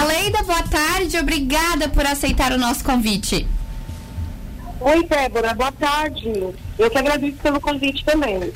Aleida, boa tarde, obrigada por aceitar o nosso convite. Oi, Débora, boa tarde. Eu que agradeço pelo convite também.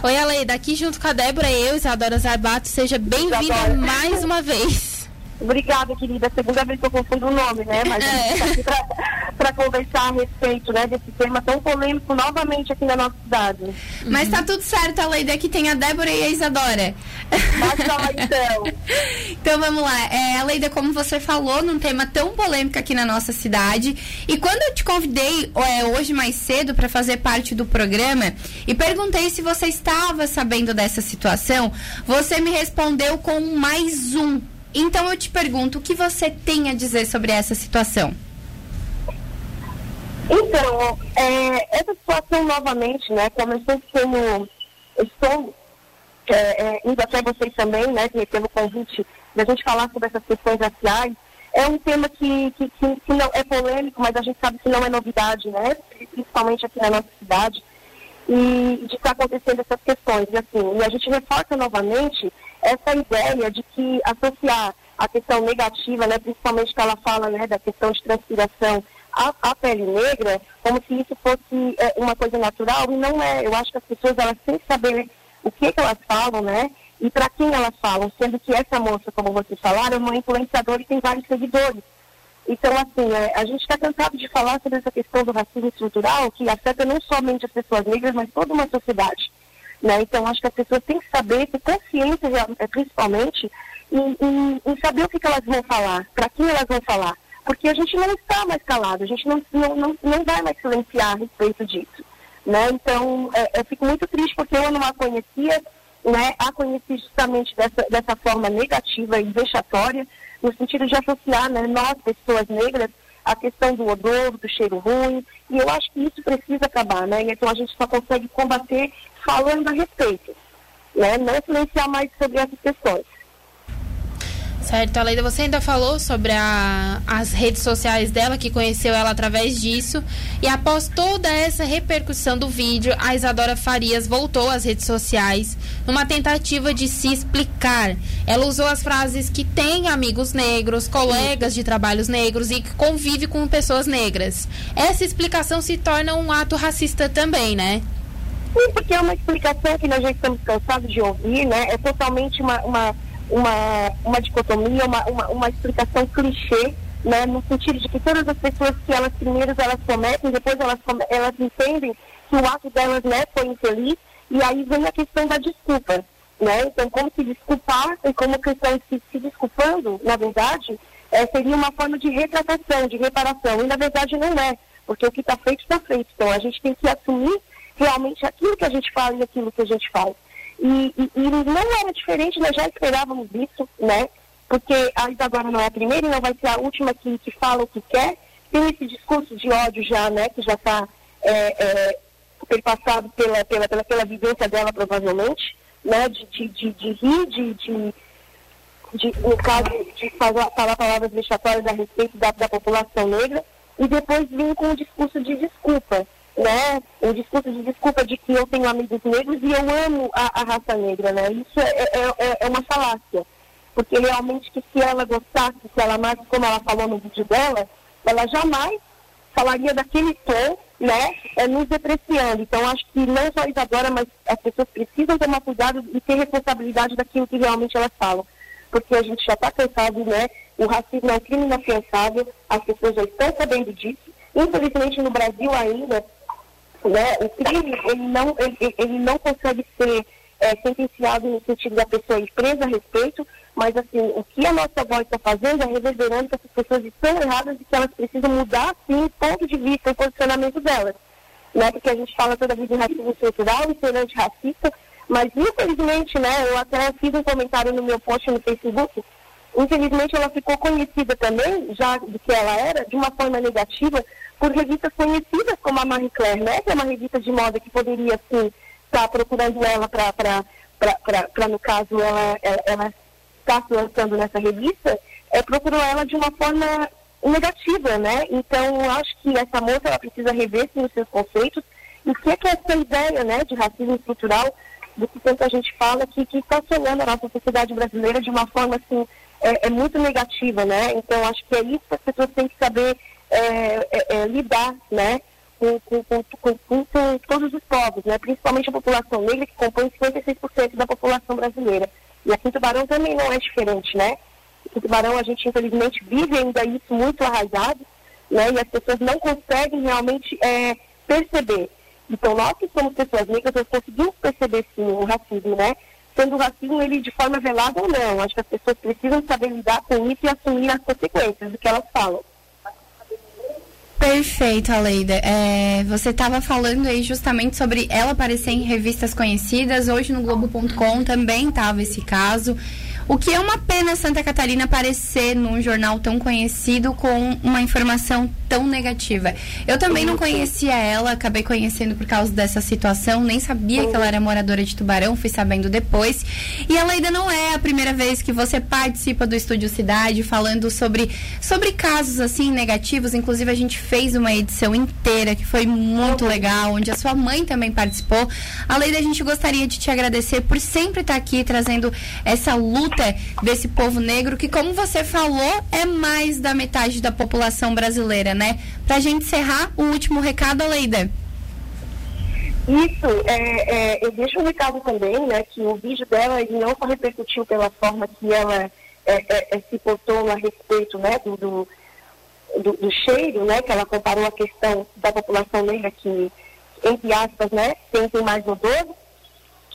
Oi, Aleida, aqui junto com a Débora e eu, Isadora Zarbato, seja bem-vinda mais uma vez. Obrigada, querida. Segunda vez que eu confundo o nome, né? Mas a gente está aqui para conversar a respeito né, desse tema tão polêmico novamente aqui na nossa cidade. Mas tá tudo certo, a Leida, aqui tem a Débora e a Isadora. Mas lá, então. então vamos lá. É, Leida, como você falou, num tema tão polêmico aqui na nossa cidade. E quando eu te convidei é, hoje mais cedo para fazer parte do programa e perguntei se você estava sabendo dessa situação, você me respondeu com mais um então eu te pergunto, o que você tem a dizer sobre essa situação? Então, é, essa situação novamente, né, como eu estou é, é, indo até vocês também, né, pelo convite da gente falar sobre essas questões raciais, é um tema que, que, que, que, não é polêmico, mas a gente sabe que não é novidade, né, principalmente aqui na nossa cidade, e de estar acontecendo essas questões. E, assim, e a gente reforça novamente essa ideia de que associar a questão negativa, né, principalmente que ela fala né, da questão de transpiração à, à pele negra, como se isso fosse é, uma coisa natural, e não é. Eu acho que as pessoas elas têm que saber o que, que elas falam, né? E para quem elas falam, sendo que essa moça, como vocês falaram, é uma influenciadora e tem vários seguidores. Então, assim, é, a gente está cansado de falar sobre essa questão do racismo estrutural, que afeta não somente as pessoas negras, mas toda uma sociedade. Né? Então, acho que as pessoas têm que saber, ter consciência, é, principalmente, em, em, em saber o que, que elas vão falar, para quem elas vão falar. Porque a gente não está mais calado, a gente não, não, não, não vai mais silenciar a respeito disso. Né? Então, é, eu fico muito triste porque eu não a conhecia, né? a conheci justamente dessa, dessa forma negativa e vexatória, no sentido de associar né, nós, pessoas negras, a questão do odor, do cheiro ruim, e eu acho que isso precisa acabar, né? Então a gente só consegue combater falando a respeito, né? Não silenciar mais sobre essas questões. Certo, Aleida, você ainda falou sobre a, as redes sociais dela, que conheceu ela através disso. E após toda essa repercussão do vídeo, a Isadora Farias voltou às redes sociais numa tentativa de se explicar. Ela usou as frases que tem amigos negros, colegas de trabalhos negros e que convive com pessoas negras. Essa explicação se torna um ato racista também, né? Sim, porque é uma explicação que nós já estamos cansados de ouvir, né? É totalmente uma, uma, uma, uma dicotomia, uma, uma, uma explicação clichê, né? No sentido de que todas as pessoas que elas primeiro elas cometem, depois elas, elas entendem que o ato delas né, foi infeliz, e aí vem a questão da desculpa, né? Então, como se desculpar e como que estão se, se desculpando, na verdade, é, seria uma forma de retratação, de reparação, e na verdade não é, porque o que está feito está feito. Então, a gente tem que assumir realmente aquilo que a gente fala e aquilo que a gente faz. E, e, e não era diferente, nós já esperávamos isso, né? Porque a Isadora não é a primeira e não vai ser a última que, que fala o que quer. Tem esse discurso de ódio já, né? Que já está é, é, perpassado pela, pela, pela, pela vivência dela, provavelmente, né? De, de, de, de rir, de, de, de, no caso, de falar, falar palavras vexatórias a respeito da, da população negra. E depois vir com o discurso de desculpa né, o discurso de desculpa de que eu tenho amigos negros e eu amo a, a raça negra, né? Isso é, é, é, é uma falácia. Porque realmente que se ela gostasse, se ela amasse, como ela falou no vídeo dela, ela jamais falaria daquele tom, né, é, nos depreciando. Então, acho que não só Isadora, mas as pessoas precisam tomar cuidado e ter responsabilidade daquilo que realmente elas falam. Porque a gente já está cansado, né, o racismo é um crime inafiançável, as pessoas já estão sabendo disso. Infelizmente, no Brasil ainda, né? O crime ele não, ele, ele não consegue ser é, sentenciado no sentido da pessoa ir presa a respeito, mas assim, o que a nossa voz está fazendo é reverberando que essas pessoas estão erradas e que elas precisam mudar, sim, o ponto de vista, o posicionamento delas. Né? Porque a gente fala toda vida em racismo estrutural e ser antirracista, mas infelizmente, né, eu até fiz um comentário no meu post no Facebook, infelizmente ela ficou conhecida também, já do que ela era, de uma forma negativa, por revistas conhecidas como a Marie Claire, né? Que é uma revista de moda que poderia, sim, estar tá procurando ela para, no caso, ela, ela está se lançando nessa revista, é, procurou ela de uma forma negativa, né? Então, acho que essa moça, ela precisa rever, sim, os seus conceitos. E o que é que é essa ideia, né, de racismo estrutural, do que tanta gente fala, que, que está assolando a nossa sociedade brasileira de uma forma, assim, é, é, muito negativa, né? Então acho que é isso que as pessoas têm que saber é, é, é lidar, né? Com, com, com, com, todos os povos, né? principalmente a população negra, que compõe 56% da população brasileira. E aqui em Tubarão também não é diferente, né? Em Tubarão a gente, infelizmente, vive ainda isso muito arraigado, né? E as pessoas não conseguem realmente é, perceber. Então, nós que somos pessoas negras, nós conseguimos perceber sim o racismo, né? Sendo o racismo ele de forma velada ou não. Acho que as pessoas precisam saber lidar com isso e assumir as consequências do que elas falam. Perfeito, Aleida. É, você estava falando aí justamente sobre ela aparecer em revistas conhecidas. Hoje no Globo.com também estava esse caso. O que é uma pena Santa Catarina aparecer num jornal tão conhecido com uma informação tão negativa. Eu também não conhecia ela, acabei conhecendo por causa dessa situação, nem sabia que ela era moradora de Tubarão, fui sabendo depois. E ela ainda não é a primeira vez que você participa do Estúdio Cidade falando sobre, sobre casos assim negativos. Inclusive a gente fez uma edição inteira que foi muito legal, onde a sua mãe também participou. Além da gente gostaria de te agradecer por sempre estar aqui trazendo essa luta luta desse povo negro, que, como você falou, é mais da metade da população brasileira, né? Pra gente encerrar, o último recado, Aleida. Isso, é, é, eu deixo um recado também, né, que o vídeo dela ele não só repercutiu pela forma que ela é, é, é se portou a respeito né, do, do, do, cheiro, né, que ela comparou a questão da população negra que, entre aspas, né, tem mais odor,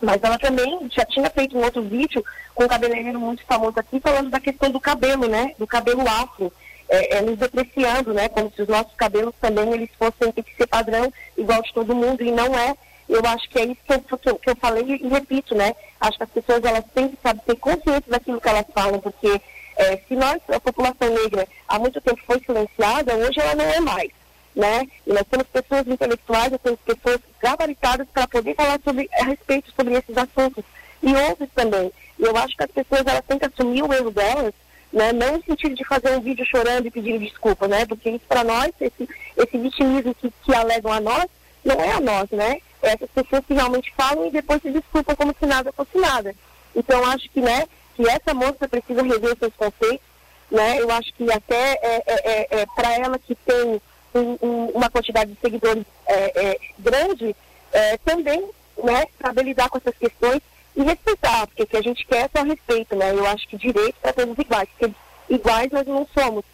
mas ela também já tinha feito um outro vídeo com um cabeleireiro muito famoso aqui, falando da questão do cabelo, né? Do cabelo afro. É, é, nos depreciando, né? Como se os nossos cabelos também eles fossem ter que ser padrão igual de todo mundo e não é. Eu acho que é isso que eu, que eu, que eu falei e, repito, né? Acho que as pessoas elas têm que saber, ter consciência daquilo que elas falam, porque é, se nós, a população negra, há muito tempo foi silenciada, hoje ela não é mais né? E nós temos pessoas intelectuais, nós temos pessoas gabaritadas para poder falar sobre, a respeito sobre esses assuntos. E outros também. E eu acho que as pessoas elas têm que assumir o erro delas, né? Não no sentido de fazer um vídeo chorando e pedindo desculpa, né? Porque isso para nós, esse, esse vitimismo que, que alegam a nós, não é a nós, né? É essas pessoas que realmente falam e depois se desculpam como se nada fosse nada. Então acho que, né, que essa moça precisa rever seus conceitos, né? Eu acho que até é, é, é, é para ela que tem um, um, uma quantidade de seguidores é, é, grande, é, também né, saber lidar com essas questões e respeitar, porque o que a gente quer é só respeito, né? Eu acho que direito para todos iguais, porque iguais nós não somos,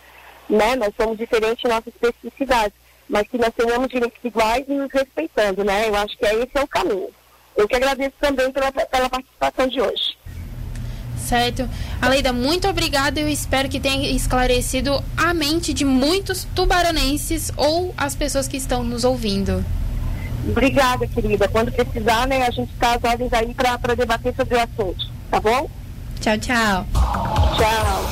né? Nós somos diferentes em nossas especificidades, mas que nós tenhamos direitos iguais e nos respeitando, né? Eu acho que é esse é o caminho. Eu que agradeço também pela, pela participação de hoje. Certo. Aleida, muito obrigada. Eu espero que tenha esclarecido a mente de muitos tubaronenses ou as pessoas que estão nos ouvindo. Obrigada, querida. Quando precisar, né, a gente está às ordens aí para debater sobre o assunto. Tá bom? Tchau, tchau. Tchau.